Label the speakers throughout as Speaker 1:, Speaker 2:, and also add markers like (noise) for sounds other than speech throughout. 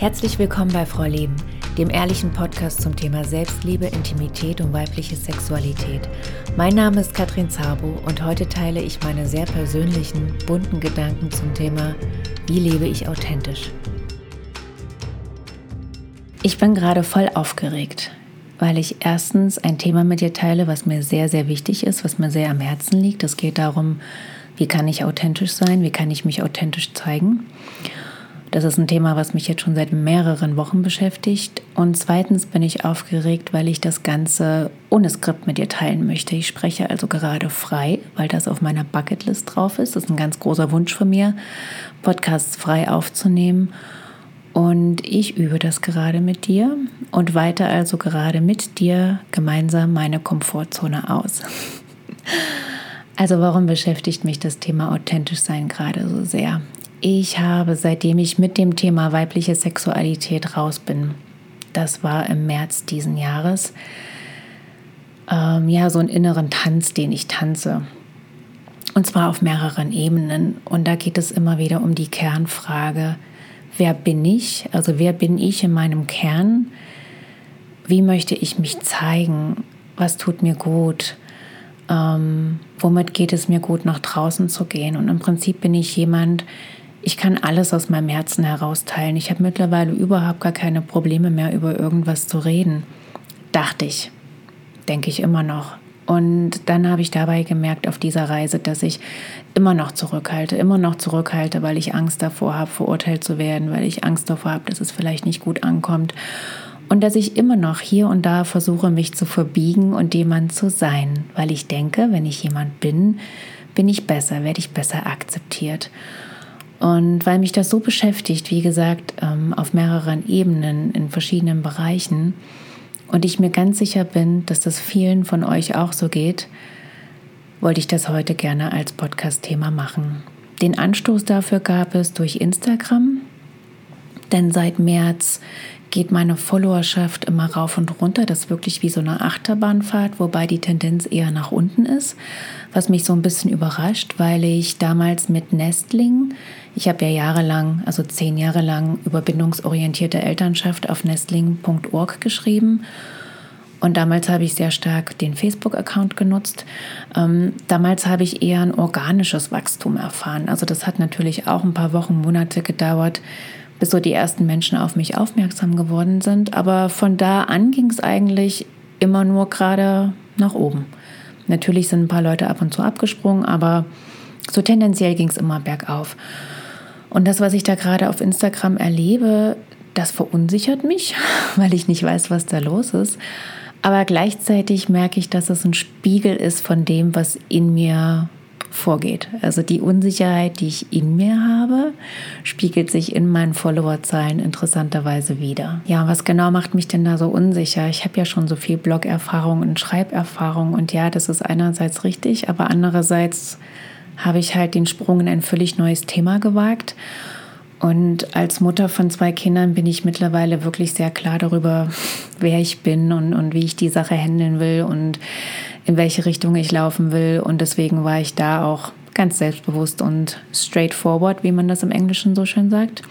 Speaker 1: Herzlich willkommen bei Frau Leben, dem ehrlichen Podcast zum Thema Selbstliebe, Intimität und weibliche Sexualität. Mein Name ist Katrin Zabo und heute teile ich meine sehr persönlichen, bunten Gedanken zum Thema Wie lebe ich authentisch? Ich bin gerade voll aufgeregt, weil ich erstens ein Thema mit dir teile, was mir sehr, sehr wichtig ist, was mir sehr am Herzen liegt. Es geht darum, wie kann ich authentisch sein, wie kann ich mich authentisch zeigen. Das ist ein Thema, was mich jetzt schon seit mehreren Wochen beschäftigt. Und zweitens bin ich aufgeregt, weil ich das Ganze ohne Skript mit dir teilen möchte. Ich spreche also gerade frei, weil das auf meiner Bucketlist drauf ist. Das ist ein ganz großer Wunsch von mir, Podcasts frei aufzunehmen. Und ich übe das gerade mit dir und weite also gerade mit dir gemeinsam meine Komfortzone aus. (laughs) Also warum beschäftigt mich das Thema authentisch sein gerade so sehr? Ich habe, seitdem ich mit dem Thema weibliche Sexualität raus bin, das war im März diesen Jahres, ähm, ja, so einen inneren Tanz, den ich tanze. Und zwar auf mehreren Ebenen. Und da geht es immer wieder um die Kernfrage, wer bin ich? Also wer bin ich in meinem Kern? Wie möchte ich mich zeigen? Was tut mir gut? Ähm, womit geht es mir gut, nach draußen zu gehen? Und im Prinzip bin ich jemand, ich kann alles aus meinem Herzen herausteilen. Ich habe mittlerweile überhaupt gar keine Probleme mehr, über irgendwas zu reden. Dachte ich. Denke ich immer noch. Und dann habe ich dabei gemerkt auf dieser Reise, dass ich immer noch zurückhalte, immer noch zurückhalte, weil ich Angst davor habe, verurteilt zu werden, weil ich Angst davor habe, dass es vielleicht nicht gut ankommt. Und dass ich immer noch hier und da versuche, mich zu verbiegen und jemand zu sein, weil ich denke, wenn ich jemand bin, bin ich besser, werde ich besser akzeptiert. Und weil mich das so beschäftigt, wie gesagt, ähm, auf mehreren Ebenen in verschiedenen Bereichen und ich mir ganz sicher bin, dass das vielen von euch auch so geht, wollte ich das heute gerne als Podcast-Thema machen. Den Anstoß dafür gab es durch Instagram, denn seit März geht meine Followerschaft immer rauf und runter. Das ist wirklich wie so eine Achterbahnfahrt, wobei die Tendenz eher nach unten ist, was mich so ein bisschen überrascht, weil ich damals mit Nestling, ich habe ja jahrelang, also zehn Jahre lang über bindungsorientierte Elternschaft auf nestling.org geschrieben. Und damals habe ich sehr stark den Facebook-Account genutzt. Ähm, damals habe ich eher ein organisches Wachstum erfahren. Also das hat natürlich auch ein paar Wochen, Monate gedauert, bis so die ersten Menschen auf mich aufmerksam geworden sind. Aber von da an ging es eigentlich immer nur gerade nach oben. Natürlich sind ein paar Leute ab und zu abgesprungen, aber so tendenziell ging es immer bergauf. Und das, was ich da gerade auf Instagram erlebe, das verunsichert mich, (laughs) weil ich nicht weiß, was da los ist. Aber gleichzeitig merke ich, dass es ein Spiegel ist von dem, was in mir vorgeht. Also die Unsicherheit, die ich in mir habe, spiegelt sich in meinen Followerzahlen interessanterweise wieder. Ja, was genau macht mich denn da so unsicher? Ich habe ja schon so viel Blog-Erfahrung und Schreiberfahrung und ja, das ist einerseits richtig, aber andererseits habe ich halt den Sprung in ein völlig neues Thema gewagt. Und als Mutter von zwei Kindern bin ich mittlerweile wirklich sehr klar darüber, (laughs) wer ich bin und, und wie ich die Sache handeln will und in welche Richtung ich laufen will. Und deswegen war ich da auch ganz selbstbewusst und straightforward, wie man das im Englischen so schön sagt.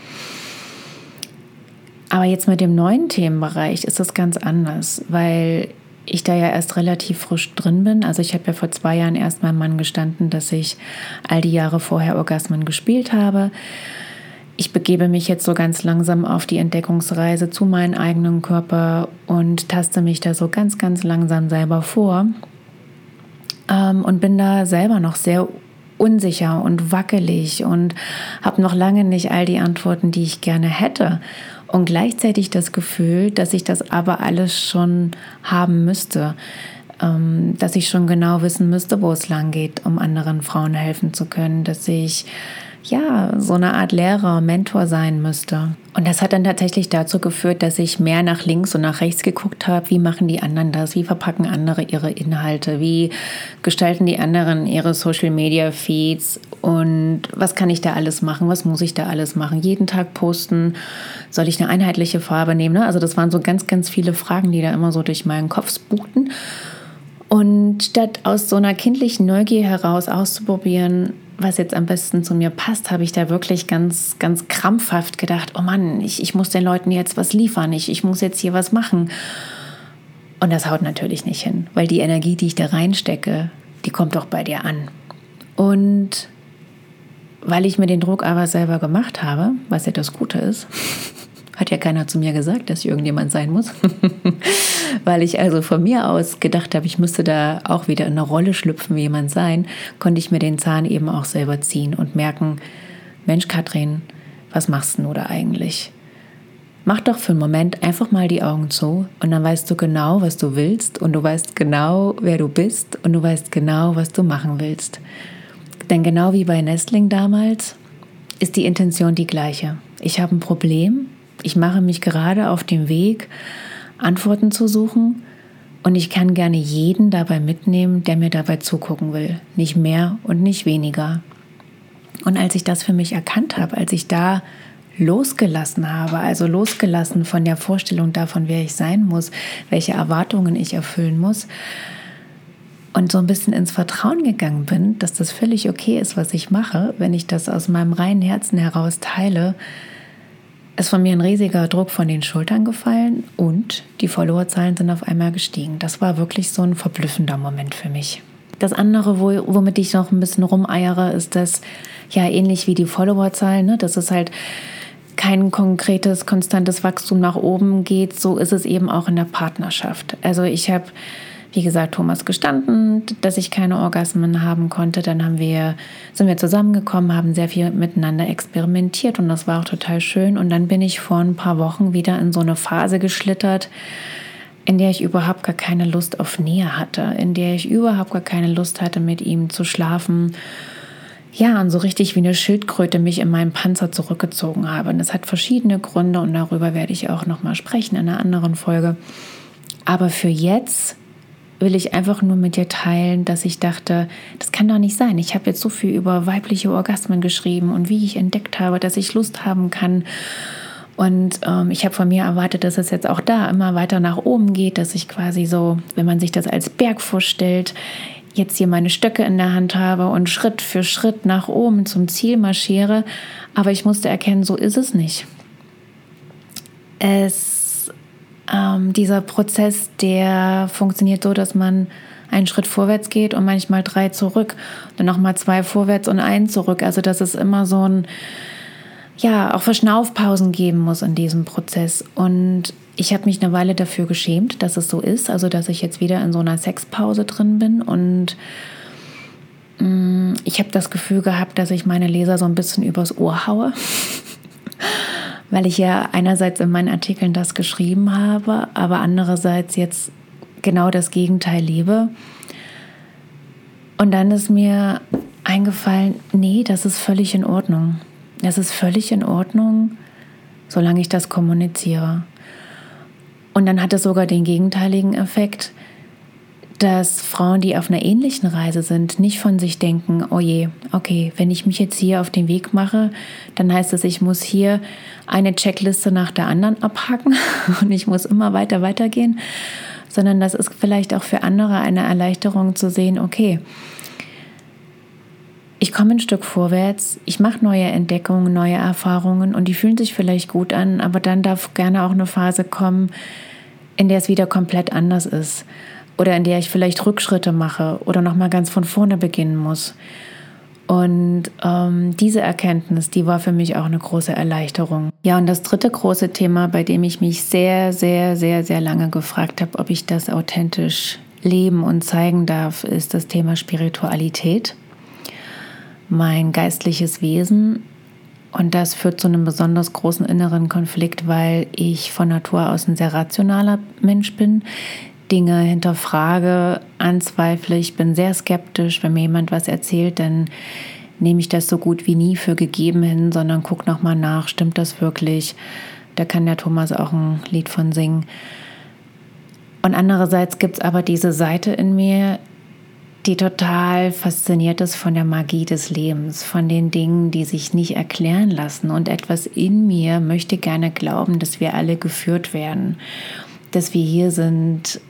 Speaker 1: Aber jetzt mit dem neuen Themenbereich ist das ganz anders, weil ich da ja erst relativ frisch drin bin. Also ich habe ja vor zwei Jahren erst meinem Mann gestanden, dass ich all die Jahre vorher Orgasmen gespielt habe. Ich begebe mich jetzt so ganz langsam auf die Entdeckungsreise zu meinem eigenen Körper und taste mich da so ganz, ganz langsam selber vor ähm, und bin da selber noch sehr unsicher und wackelig und habe noch lange nicht all die Antworten, die ich gerne hätte. Und gleichzeitig das Gefühl, dass ich das aber alles schon haben müsste, ähm, dass ich schon genau wissen müsste, wo es lang geht, um anderen Frauen helfen zu können, dass ich ja, so eine Art Lehrer, Mentor sein müsste. Und das hat dann tatsächlich dazu geführt, dass ich mehr nach links und nach rechts geguckt habe, wie machen die anderen das, wie verpacken andere ihre Inhalte, wie gestalten die anderen ihre Social-Media-Feeds und was kann ich da alles machen, was muss ich da alles machen, jeden Tag posten, soll ich eine einheitliche Farbe nehmen? Ne? Also das waren so ganz, ganz viele Fragen, die da immer so durch meinen Kopf spukten. Und statt aus so einer kindlichen Neugier heraus auszuprobieren, was jetzt am besten zu mir passt, habe ich da wirklich ganz, ganz krampfhaft gedacht, oh Mann, ich, ich muss den Leuten jetzt was liefern, ich, ich muss jetzt hier was machen. Und das haut natürlich nicht hin, weil die Energie, die ich da reinstecke, die kommt doch bei dir an. Und weil ich mir den Druck aber selber gemacht habe, was ja das Gute ist, hat ja keiner zu mir gesagt, dass ich irgendjemand sein muss, (laughs) weil ich also von mir aus gedacht habe, ich müsste da auch wieder in eine Rolle schlüpfen, wie jemand sein, konnte ich mir den Zahn eben auch selber ziehen und merken, Mensch, Katrin, was machst du da eigentlich? Mach doch für einen Moment einfach mal die Augen zu und dann weißt du genau, was du willst und du weißt genau, wer du bist und du weißt genau, was du machen willst. Denn genau wie bei Nestling damals ist die Intention die gleiche. Ich habe ein Problem, ich mache mich gerade auf den Weg, Antworten zu suchen und ich kann gerne jeden dabei mitnehmen, der mir dabei zugucken will. Nicht mehr und nicht weniger. Und als ich das für mich erkannt habe, als ich da losgelassen habe, also losgelassen von der Vorstellung davon, wer ich sein muss, welche Erwartungen ich erfüllen muss, und so ein bisschen ins Vertrauen gegangen bin, dass das völlig okay ist, was ich mache, wenn ich das aus meinem reinen Herzen heraus teile, ist von mir ein riesiger Druck von den Schultern gefallen und die Followerzahlen sind auf einmal gestiegen. Das war wirklich so ein verblüffender Moment für mich. Das andere, wo, womit ich noch ein bisschen rumeiere, ist das ja ähnlich wie die Followerzahlen, ne? dass es halt kein konkretes, konstantes Wachstum nach oben geht. So ist es eben auch in der Partnerschaft. Also ich habe wie gesagt, Thomas gestanden, dass ich keine Orgasmen haben konnte. Dann haben wir, sind wir zusammengekommen, haben sehr viel miteinander experimentiert und das war auch total schön. Und dann bin ich vor ein paar Wochen wieder in so eine Phase geschlittert, in der ich überhaupt gar keine Lust auf Nähe hatte, in der ich überhaupt gar keine Lust hatte, mit ihm zu schlafen. Ja, und so richtig wie eine Schildkröte mich in meinen Panzer zurückgezogen habe. Und das hat verschiedene Gründe und darüber werde ich auch nochmal sprechen in einer anderen Folge. Aber für jetzt will ich einfach nur mit dir teilen, dass ich dachte, das kann doch nicht sein. Ich habe jetzt so viel über weibliche Orgasmen geschrieben und wie ich entdeckt habe, dass ich Lust haben kann. Und ähm, ich habe von mir erwartet, dass es jetzt auch da immer weiter nach oben geht, dass ich quasi so, wenn man sich das als Berg vorstellt, jetzt hier meine Stöcke in der Hand habe und Schritt für Schritt nach oben zum Ziel marschiere. Aber ich musste erkennen, so ist es nicht. Es ähm, dieser Prozess, der funktioniert so, dass man einen Schritt vorwärts geht und manchmal drei zurück, dann nochmal zwei vorwärts und einen zurück. Also dass es immer so ein, ja, auch Verschnaufpausen geben muss in diesem Prozess. Und ich habe mich eine Weile dafür geschämt, dass es so ist, also dass ich jetzt wieder in so einer Sexpause drin bin und mh, mm, ich habe das Gefühl gehabt, dass ich meine Leser so ein bisschen übers Ohr haue (laughs) weil ich ja einerseits in meinen Artikeln das geschrieben habe, aber andererseits jetzt genau das Gegenteil lebe. Und dann ist mir eingefallen, nee, das ist völlig in Ordnung. Das ist völlig in Ordnung, solange ich das kommuniziere. Und dann hat es sogar den gegenteiligen Effekt, dass Frauen, die auf einer ähnlichen Reise sind, nicht von sich denken, oh je, okay, wenn ich mich jetzt hier auf den Weg mache, dann heißt es, ich muss hier eine Checkliste nach der anderen abhaken (laughs) und ich muss immer weiter, weitergehen, sondern das ist vielleicht auch für andere eine Erleichterung zu sehen, okay, ich komme ein Stück vorwärts, ich mache neue Entdeckungen, neue Erfahrungen und die fühlen sich vielleicht gut an, aber dann darf gerne auch eine Phase kommen, in der es wieder komplett anders ist oder in der ich vielleicht Rückschritte mache oder nochmal ganz von vorne beginnen muss. Und ähm, diese Erkenntnis, die war für mich auch eine große Erleichterung. Ja, und das dritte große Thema, bei dem ich mich sehr, sehr, sehr, sehr lange gefragt habe, ob ich das authentisch leben und zeigen darf, ist das Thema Spiritualität, mein geistliches Wesen. Und das führt zu einem besonders großen inneren Konflikt, weil ich von Natur aus ein sehr rationaler Mensch bin. Dinge hinterfrage, anzweifle. Ich bin sehr skeptisch. Wenn mir jemand was erzählt, dann nehme ich das so gut wie nie für gegeben hin, sondern gucke nochmal nach, stimmt das wirklich? Da kann der Thomas auch ein Lied von singen. Und andererseits gibt es aber diese Seite in mir, die total fasziniert ist von der Magie des Lebens, von den Dingen, die sich nicht erklären lassen. Und etwas in mir möchte gerne glauben, dass wir alle geführt werden, dass wir hier sind,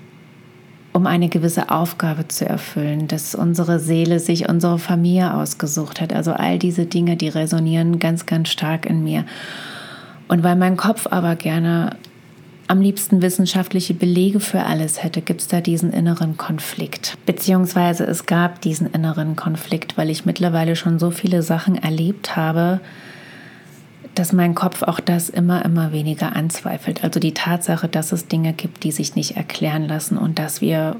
Speaker 1: um eine gewisse Aufgabe zu erfüllen, dass unsere Seele sich unsere Familie ausgesucht hat. Also all diese Dinge, die resonieren ganz, ganz stark in mir. Und weil mein Kopf aber gerne am liebsten wissenschaftliche Belege für alles hätte, gibt es da diesen inneren Konflikt. Beziehungsweise es gab diesen inneren Konflikt, weil ich mittlerweile schon so viele Sachen erlebt habe, dass mein Kopf auch das immer, immer weniger anzweifelt. Also die Tatsache, dass es Dinge gibt, die sich nicht erklären lassen und dass wir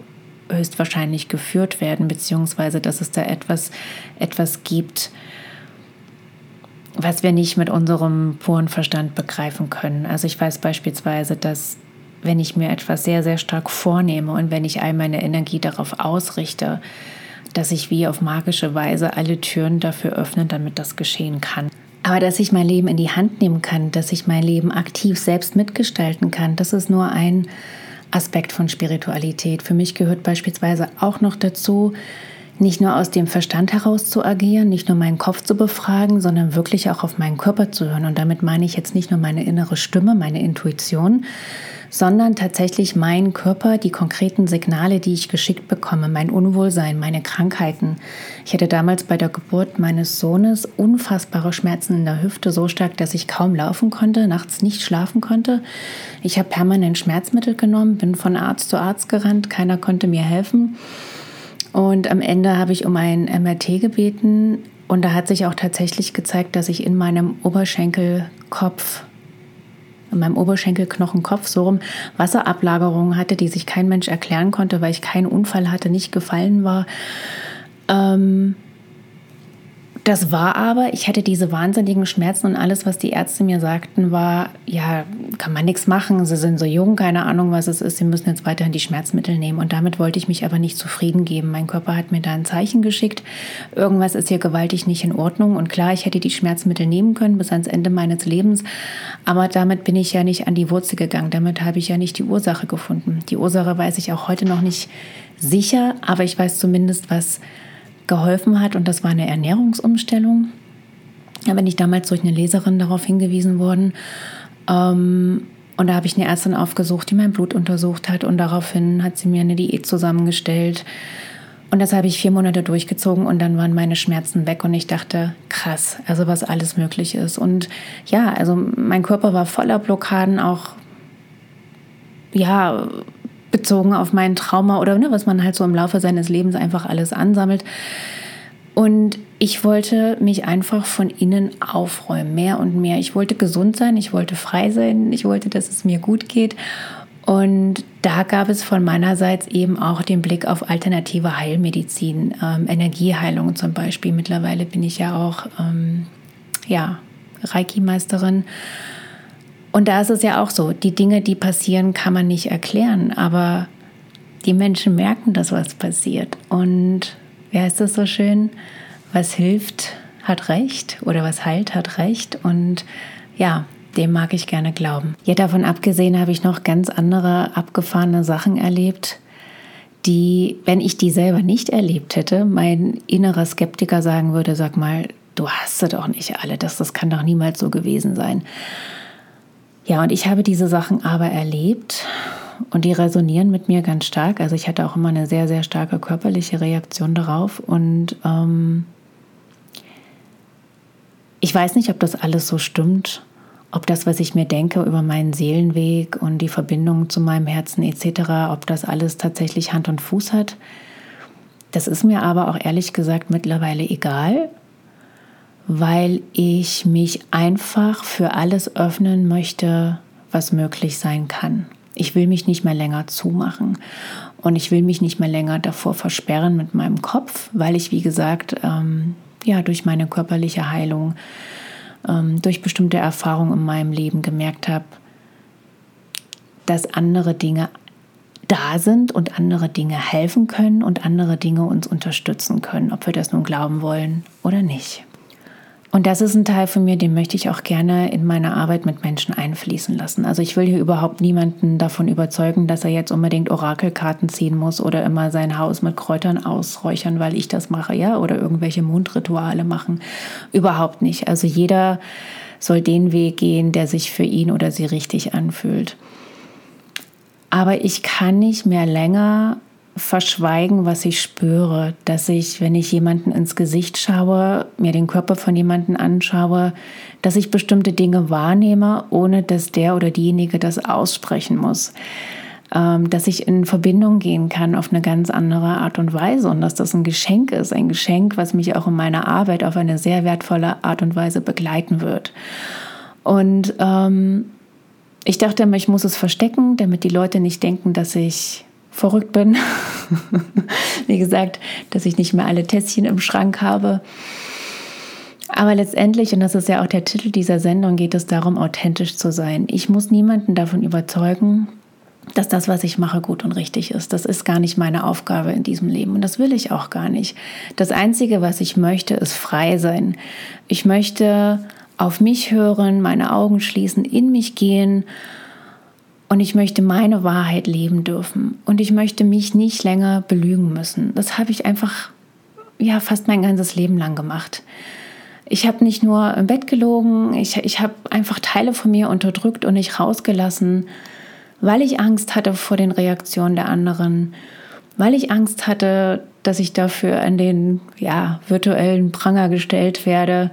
Speaker 1: höchstwahrscheinlich geführt werden, beziehungsweise dass es da etwas, etwas gibt, was wir nicht mit unserem puren Verstand begreifen können. Also ich weiß beispielsweise, dass wenn ich mir etwas sehr, sehr stark vornehme und wenn ich all meine Energie darauf ausrichte, dass ich wie auf magische Weise alle Türen dafür öffne, damit das geschehen kann. Aber dass ich mein Leben in die Hand nehmen kann, dass ich mein Leben aktiv selbst mitgestalten kann, das ist nur ein Aspekt von Spiritualität. Für mich gehört beispielsweise auch noch dazu, nicht nur aus dem Verstand heraus zu agieren, nicht nur meinen Kopf zu befragen, sondern wirklich auch auf meinen Körper zu hören. Und damit meine ich jetzt nicht nur meine innere Stimme, meine Intuition, sondern tatsächlich mein Körper, die konkreten Signale, die ich geschickt bekomme, mein Unwohlsein, meine Krankheiten. Ich hatte damals bei der Geburt meines Sohnes unfassbare Schmerzen in der Hüfte, so stark, dass ich kaum laufen konnte, nachts nicht schlafen konnte. Ich habe permanent Schmerzmittel genommen, bin von Arzt zu Arzt gerannt, keiner konnte mir helfen. Und am Ende habe ich um ein MRT gebeten und da hat sich auch tatsächlich gezeigt, dass ich in meinem Oberschenkelkopf in meinem Oberschenkelknochenkopf so rum Wasserablagerungen hatte, die sich kein Mensch erklären konnte, weil ich keinen Unfall hatte, nicht gefallen war. Ähm, das war aber, ich hatte diese wahnsinnigen Schmerzen und alles, was die Ärzte mir sagten, war, ja, kann man nichts machen, sie sind so jung, keine Ahnung, was es ist, sie müssen jetzt weiterhin die Schmerzmittel nehmen. Und damit wollte ich mich aber nicht zufrieden geben. Mein Körper hat mir da ein Zeichen geschickt, irgendwas ist hier gewaltig nicht in Ordnung. Und klar, ich hätte die Schmerzmittel nehmen können bis ans Ende meines Lebens, aber damit bin ich ja nicht an die Wurzel gegangen, damit habe ich ja nicht die Ursache gefunden. Die Ursache weiß ich auch heute noch nicht sicher, aber ich weiß zumindest, was geholfen hat und das war eine Ernährungsumstellung. Da bin ich damals durch eine Leserin darauf hingewiesen worden. Ähm, und da habe ich eine Ärztin aufgesucht, die mein Blut untersucht hat und daraufhin hat sie mir eine Diät zusammengestellt. Und das habe ich vier Monate durchgezogen und dann waren meine Schmerzen weg und ich dachte, krass, also was alles möglich ist. Und ja, also mein Körper war voller Blockaden, auch ja, bezogen auf mein Trauma oder ne, was man halt so im Laufe seines Lebens einfach alles ansammelt. Und ich wollte mich einfach von innen aufräumen, mehr und mehr. Ich wollte gesund sein, ich wollte frei sein, ich wollte, dass es mir gut geht. Und da gab es von meinerseits eben auch den Blick auf alternative Heilmedizin, ähm, Energieheilung zum Beispiel. Mittlerweile bin ich ja auch ähm, ja, Reiki-Meisterin und da ist es ja auch so, die Dinge, die passieren, kann man nicht erklären, aber die Menschen merken, dass was passiert. Und wie heißt das so schön? Was hilft, hat recht oder was heilt, hat recht. Und ja, dem mag ich gerne glauben. Ja, davon abgesehen habe ich noch ganz andere abgefahrene Sachen erlebt, die, wenn ich die selber nicht erlebt hätte, mein innerer Skeptiker sagen würde, sag mal, du hast sie doch nicht alle, das, das kann doch niemals so gewesen sein. Ja, und ich habe diese Sachen aber erlebt und die resonieren mit mir ganz stark. Also ich hatte auch immer eine sehr, sehr starke körperliche Reaktion darauf. Und ähm, ich weiß nicht, ob das alles so stimmt, ob das, was ich mir denke über meinen Seelenweg und die Verbindung zu meinem Herzen etc., ob das alles tatsächlich Hand und Fuß hat. Das ist mir aber auch ehrlich gesagt mittlerweile egal, weil ich mich einfach für alles öffnen möchte, was möglich sein kann. Ich will mich nicht mehr länger zumachen und ich will mich nicht mehr länger davor versperren mit meinem Kopf, weil ich, wie gesagt, ähm, ja, durch meine körperliche Heilung, ähm, durch bestimmte Erfahrungen in meinem Leben gemerkt habe, dass andere Dinge da sind und andere Dinge helfen können und andere Dinge uns unterstützen können, ob wir das nun glauben wollen oder nicht. Und das ist ein Teil von mir, den möchte ich auch gerne in meine Arbeit mit Menschen einfließen lassen. Also ich will hier überhaupt niemanden davon überzeugen, dass er jetzt unbedingt Orakelkarten ziehen muss oder immer sein Haus mit Kräutern ausräuchern, weil ich das mache, ja, oder irgendwelche Mondrituale machen. Überhaupt nicht. Also jeder soll den Weg gehen, der sich für ihn oder sie richtig anfühlt. Aber ich kann nicht mehr länger verschweigen, was ich spüre, dass ich, wenn ich jemanden ins Gesicht schaue, mir den Körper von jemanden anschaue, dass ich bestimmte Dinge wahrnehme, ohne dass der oder diejenige das aussprechen muss. Ähm, dass ich in Verbindung gehen kann auf eine ganz andere Art und Weise und dass das ein Geschenk ist, ein Geschenk, was mich auch in meiner Arbeit auf eine sehr wertvolle Art und Weise begleiten wird. Und ähm, ich dachte immer, ich muss es verstecken, damit die Leute nicht denken, dass ich verrückt bin. (laughs) Wie gesagt, dass ich nicht mehr alle Tässchen im Schrank habe. Aber letztendlich, und das ist ja auch der Titel dieser Sendung, geht es darum, authentisch zu sein. Ich muss niemanden davon überzeugen, dass das, was ich mache, gut und richtig ist. Das ist gar nicht meine Aufgabe in diesem Leben und das will ich auch gar nicht. Das Einzige, was ich möchte, ist frei sein. Ich möchte auf mich hören, meine Augen schließen, in mich gehen und ich möchte meine Wahrheit leben dürfen und ich möchte mich nicht länger belügen müssen. Das habe ich einfach ja fast mein ganzes Leben lang gemacht. Ich habe nicht nur im Bett gelogen, ich, ich habe einfach Teile von mir unterdrückt und nicht rausgelassen weil ich Angst hatte vor den Reaktionen der anderen, weil ich Angst hatte, dass ich dafür an den ja, virtuellen Pranger gestellt werde,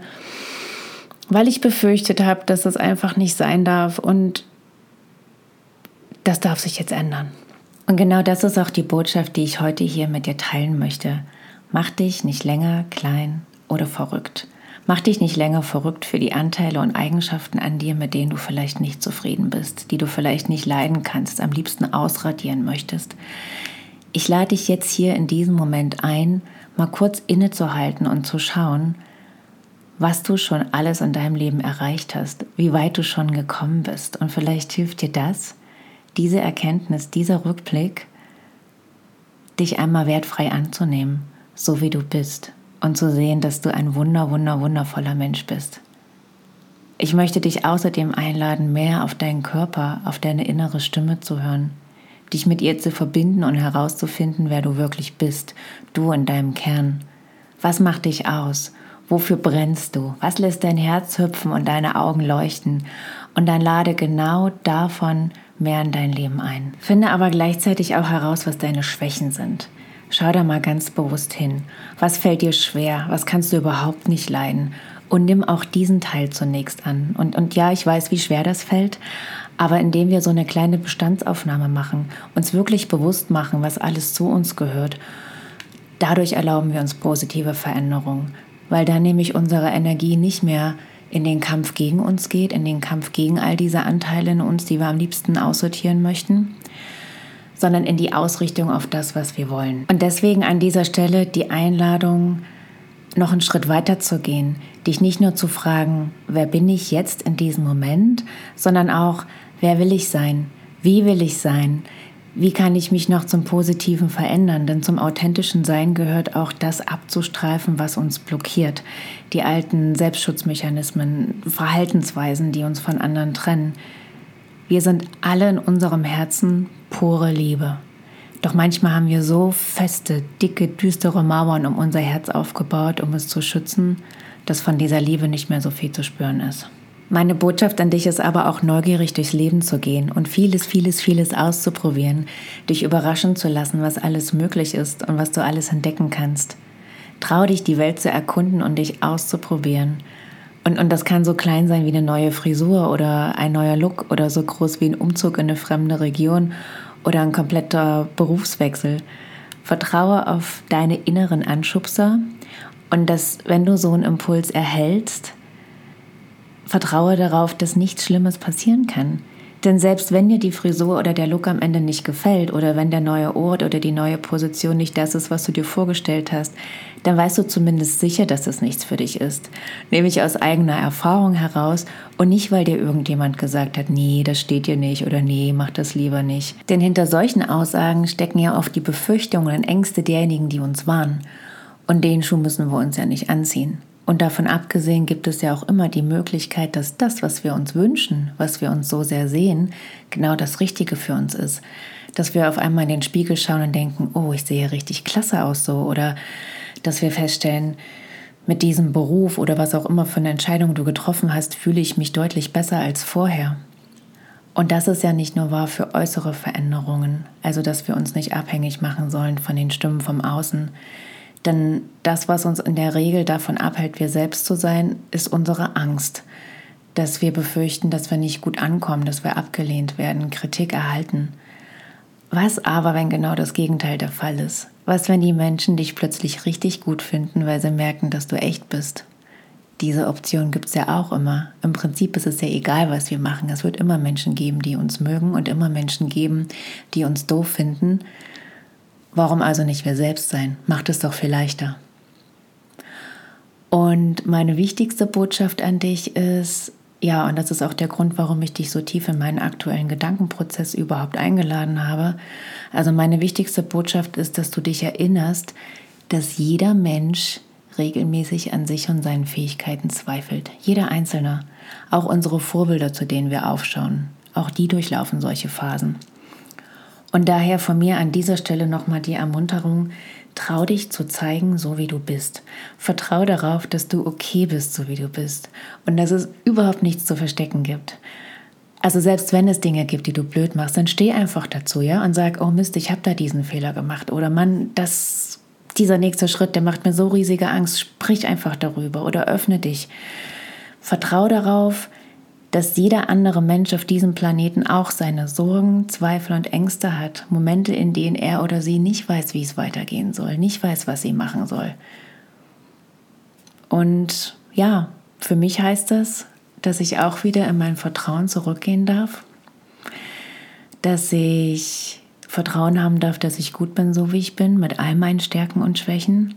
Speaker 1: weil ich befürchtet habe, dass das einfach nicht sein darf und das darf sich jetzt ändern. Und genau das ist auch die Botschaft, die ich heute hier mit dir teilen möchte. Mach dich nicht länger klein oder verrückt. Mach dich nicht länger verrückt für die Anteile und Eigenschaften an dir, mit denen du vielleicht nicht zufrieden bist, die du vielleicht nicht leiden kannst, am liebsten ausradieren möchtest. Ich lade dich jetzt hier in diesem Moment ein, mal kurz innezuhalten und zu schauen, was du schon alles in deinem Leben erreicht hast, wie weit du schon gekommen bist. Und vielleicht hilft dir das, diese Erkenntnis, dieser Rückblick, dich einmal wertfrei anzunehmen, so wie du bist und zu sehen, dass du ein wunder, wunder, wundervoller Mensch bist. Ich möchte dich außerdem einladen, mehr auf deinen Körper, auf deine innere Stimme zu hören, dich mit ihr zu verbinden und herauszufinden, wer du wirklich bist, du in deinem Kern. Was macht dich aus? Wofür brennst du? Was lässt dein Herz hüpfen und deine Augen leuchten? Und dann lade genau davon mehr in dein Leben ein. Finde aber gleichzeitig auch heraus, was deine Schwächen sind. Schau da mal ganz bewusst hin. Was fällt dir schwer? Was kannst du überhaupt nicht leiden? Und nimm auch diesen Teil zunächst an. Und, und ja, ich weiß, wie schwer das fällt, aber indem wir so eine kleine Bestandsaufnahme machen, uns wirklich bewusst machen, was alles zu uns gehört, dadurch erlauben wir uns positive Veränderungen, weil dann nämlich unsere Energie nicht mehr in den Kampf gegen uns geht, in den Kampf gegen all diese Anteile in uns, die wir am liebsten aussortieren möchten, sondern in die Ausrichtung auf das, was wir wollen. Und deswegen an dieser Stelle die Einladung, noch einen Schritt weiter zu gehen, dich nicht nur zu fragen, wer bin ich jetzt in diesem Moment, sondern auch, wer will ich sein? Wie will ich sein? Wie kann ich mich noch zum Positiven verändern? Denn zum authentischen Sein gehört auch das abzustreifen, was uns blockiert. Die alten Selbstschutzmechanismen, Verhaltensweisen, die uns von anderen trennen. Wir sind alle in unserem Herzen pure Liebe. Doch manchmal haben wir so feste, dicke, düstere Mauern um unser Herz aufgebaut, um es zu schützen, dass von dieser Liebe nicht mehr so viel zu spüren ist. Meine Botschaft an dich ist aber auch neugierig durchs Leben zu gehen und vieles, vieles, vieles auszuprobieren, dich überraschen zu lassen, was alles möglich ist und was du alles entdecken kannst. Trau dich, die Welt zu erkunden und dich auszuprobieren. Und, und das kann so klein sein wie eine neue Frisur oder ein neuer Look oder so groß wie ein Umzug in eine fremde Region oder ein kompletter Berufswechsel. Vertraue auf deine inneren Anschubser und dass, wenn du so einen Impuls erhältst, vertraue darauf, dass nichts Schlimmes passieren kann. Denn selbst wenn dir die Frisur oder der Look am Ende nicht gefällt oder wenn der neue Ort oder die neue Position nicht das ist, was du dir vorgestellt hast, dann weißt du zumindest sicher, dass es nichts für dich ist. Nämlich aus eigener Erfahrung heraus und nicht, weil dir irgendjemand gesagt hat, nee, das steht dir nicht oder nee, mach das lieber nicht. Denn hinter solchen Aussagen stecken ja oft die Befürchtungen und Ängste derjenigen, die uns waren. Und den Schuh müssen wir uns ja nicht anziehen. Und davon abgesehen gibt es ja auch immer die Möglichkeit, dass das, was wir uns wünschen, was wir uns so sehr sehen, genau das Richtige für uns ist. Dass wir auf einmal in den Spiegel schauen und denken, oh, ich sehe richtig klasse aus so. Oder dass wir feststellen, mit diesem Beruf oder was auch immer für eine Entscheidung du getroffen hast, fühle ich mich deutlich besser als vorher. Und das ist ja nicht nur wahr für äußere Veränderungen, also dass wir uns nicht abhängig machen sollen von den Stimmen vom Außen. Denn das, was uns in der Regel davon abhält, wir selbst zu sein, ist unsere Angst. Dass wir befürchten, dass wir nicht gut ankommen, dass wir abgelehnt werden, Kritik erhalten. Was aber, wenn genau das Gegenteil der Fall ist? Was, wenn die Menschen dich plötzlich richtig gut finden, weil sie merken, dass du echt bist? Diese Option gibt es ja auch immer. Im Prinzip ist es ja egal, was wir machen. Es wird immer Menschen geben, die uns mögen und immer Menschen geben, die uns doof finden. Warum also nicht wir selbst sein? Macht es doch viel leichter. Und meine wichtigste Botschaft an dich ist, ja, und das ist auch der Grund, warum ich dich so tief in meinen aktuellen Gedankenprozess überhaupt eingeladen habe. Also meine wichtigste Botschaft ist, dass du dich erinnerst, dass jeder Mensch regelmäßig an sich und seinen Fähigkeiten zweifelt. Jeder Einzelne. Auch unsere Vorbilder, zu denen wir aufschauen. Auch die durchlaufen solche Phasen. Und daher von mir an dieser Stelle nochmal die Ermunterung, trau dich zu zeigen, so wie du bist. Vertrau darauf, dass du okay bist, so wie du bist. Und dass es überhaupt nichts zu verstecken gibt. Also selbst wenn es Dinge gibt, die du blöd machst, dann steh einfach dazu, ja, und sag, oh Mist, ich habe da diesen Fehler gemacht. Oder Mann, das dieser nächste Schritt, der macht mir so riesige Angst. Sprich einfach darüber oder öffne dich. Vertrau darauf, dass jeder andere Mensch auf diesem Planeten auch seine Sorgen, Zweifel und Ängste hat. Momente, in denen er oder sie nicht weiß, wie es weitergehen soll, nicht weiß, was sie machen soll. Und ja, für mich heißt das, dass ich auch wieder in mein Vertrauen zurückgehen darf, dass ich Vertrauen haben darf, dass ich gut bin, so wie ich bin, mit all meinen Stärken und Schwächen,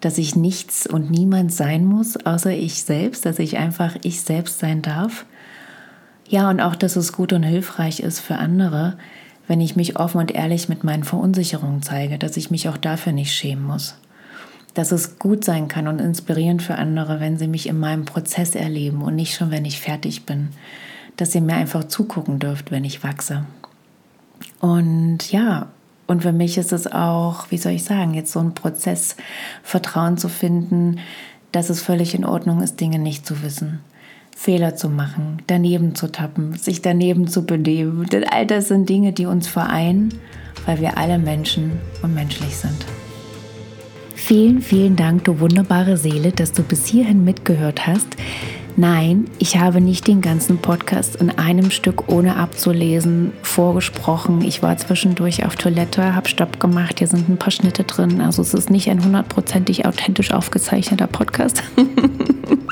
Speaker 1: dass ich nichts und niemand sein muss, außer ich selbst, dass ich einfach ich selbst sein darf. Ja, und auch, dass es gut und hilfreich ist für andere, wenn ich mich offen und ehrlich mit meinen Verunsicherungen zeige, dass ich mich auch dafür nicht schämen muss. Dass es gut sein kann und inspirierend für andere, wenn sie mich in meinem Prozess erleben und nicht schon, wenn ich fertig bin. Dass ihr mir einfach zugucken dürft, wenn ich wachse. Und ja, und für mich ist es auch, wie soll ich sagen, jetzt so ein Prozess, Vertrauen zu finden, dass es völlig in Ordnung ist, Dinge nicht zu wissen. Fehler zu machen, daneben zu tappen, sich daneben zu benehmen. Denn all das sind Dinge, die uns vereinen, weil wir alle Menschen und menschlich sind. Vielen, vielen Dank, du wunderbare Seele, dass du bis hierhin mitgehört hast. Nein, ich habe nicht den ganzen Podcast in einem Stück ohne abzulesen vorgesprochen. Ich war zwischendurch auf Toilette, habe Stopp gemacht. Hier sind ein paar Schnitte drin. Also es ist nicht ein hundertprozentig authentisch aufgezeichneter Podcast. (laughs)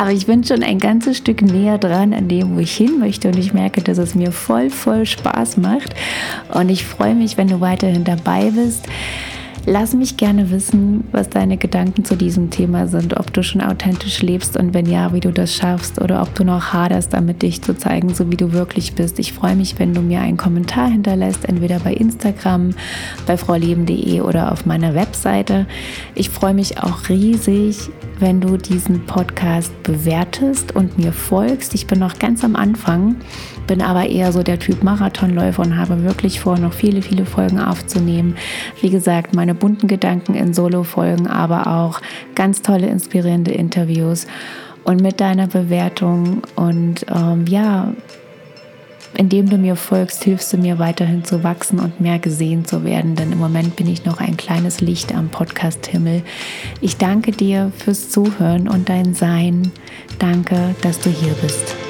Speaker 1: Aber ich bin schon ein ganzes Stück näher dran an dem, wo ich hin möchte. Und ich merke, dass es mir voll, voll Spaß macht. Und ich freue mich, wenn du weiterhin dabei bist. Lass mich gerne wissen, was deine Gedanken zu diesem Thema sind, ob du schon authentisch lebst und wenn ja, wie du das schaffst oder ob du noch haderst, damit dich zu zeigen, so wie du wirklich bist. Ich freue mich, wenn du mir einen Kommentar hinterlässt, entweder bei Instagram, bei frauleben.de oder auf meiner Webseite. Ich freue mich auch riesig, wenn du diesen Podcast bewertest und mir folgst. Ich bin noch ganz am Anfang bin aber eher so der Typ Marathonläufer und habe wirklich vor, noch viele, viele Folgen aufzunehmen. Wie gesagt, meine bunten Gedanken in Solo-Folgen, aber auch ganz tolle, inspirierende Interviews. Und mit deiner Bewertung und ähm, ja, indem du mir folgst, hilfst du mir weiterhin zu wachsen und mehr gesehen zu werden, denn im Moment bin ich noch ein kleines Licht am Podcast-Himmel. Ich danke dir fürs Zuhören und dein Sein. Danke, dass du hier bist.